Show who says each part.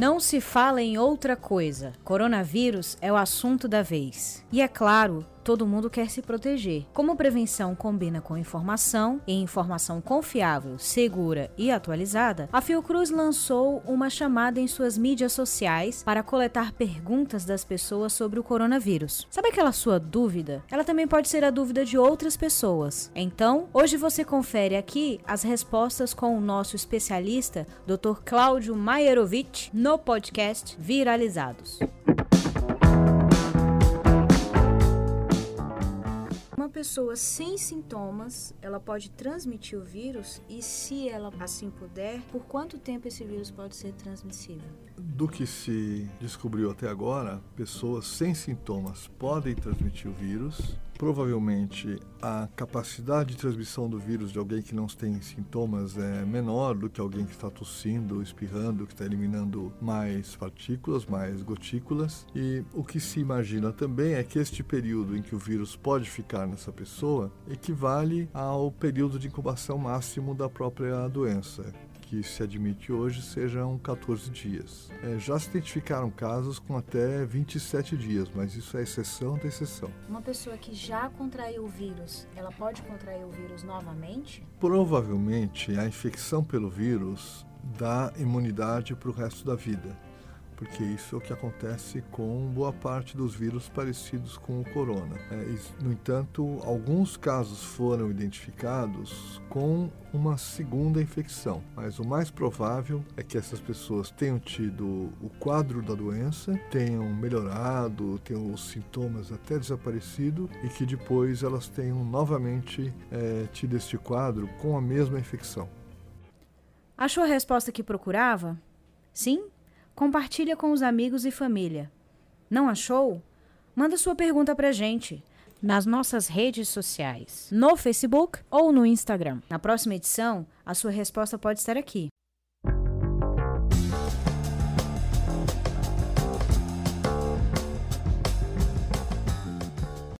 Speaker 1: Não se fala em outra coisa. Coronavírus é o assunto da vez. E é claro, todo mundo quer se proteger. Como prevenção combina com informação e informação confiável, segura e atualizada, a Fiocruz lançou uma chamada em suas mídias sociais para coletar perguntas das pessoas sobre o coronavírus. Sabe aquela sua dúvida? Ela também pode ser a dúvida de outras pessoas. Então, hoje você confere aqui as respostas com o nosso especialista, Dr. Cláudio Maierovitch, no podcast Viralizados. Pessoa sem sintomas, ela pode transmitir o vírus e, se ela assim puder, por quanto tempo esse vírus pode ser transmissível?
Speaker 2: Do que se descobriu até agora, pessoas sem sintomas podem transmitir o vírus. Provavelmente a capacidade de transmissão do vírus de alguém que não tem sintomas é menor do que alguém que está tossindo, espirrando, que está eliminando mais partículas, mais gotículas. E o que se imagina também é que este período em que o vírus pode ficar nessa pessoa equivale ao período de incubação máximo da própria doença que se admite hoje sejam 14 dias. É, já se identificaram casos com até 27 dias, mas isso é exceção da exceção.
Speaker 1: Uma pessoa que já contraiu o vírus, ela pode contrair o vírus novamente?
Speaker 2: Provavelmente a infecção pelo vírus dá imunidade para o resto da vida porque isso é o que acontece com boa parte dos vírus parecidos com o corona. É, no entanto, alguns casos foram identificados com uma segunda infecção, mas o mais provável é que essas pessoas tenham tido o quadro da doença, tenham melhorado, tenham os sintomas até desaparecido e que depois elas tenham novamente é, tido este quadro com a mesma infecção.
Speaker 1: Achou a resposta que procurava? Sim? Compartilha com os amigos e família. Não achou? Manda sua pergunta pra gente nas nossas redes sociais, no Facebook ou no Instagram. Na próxima edição, a sua resposta pode estar aqui.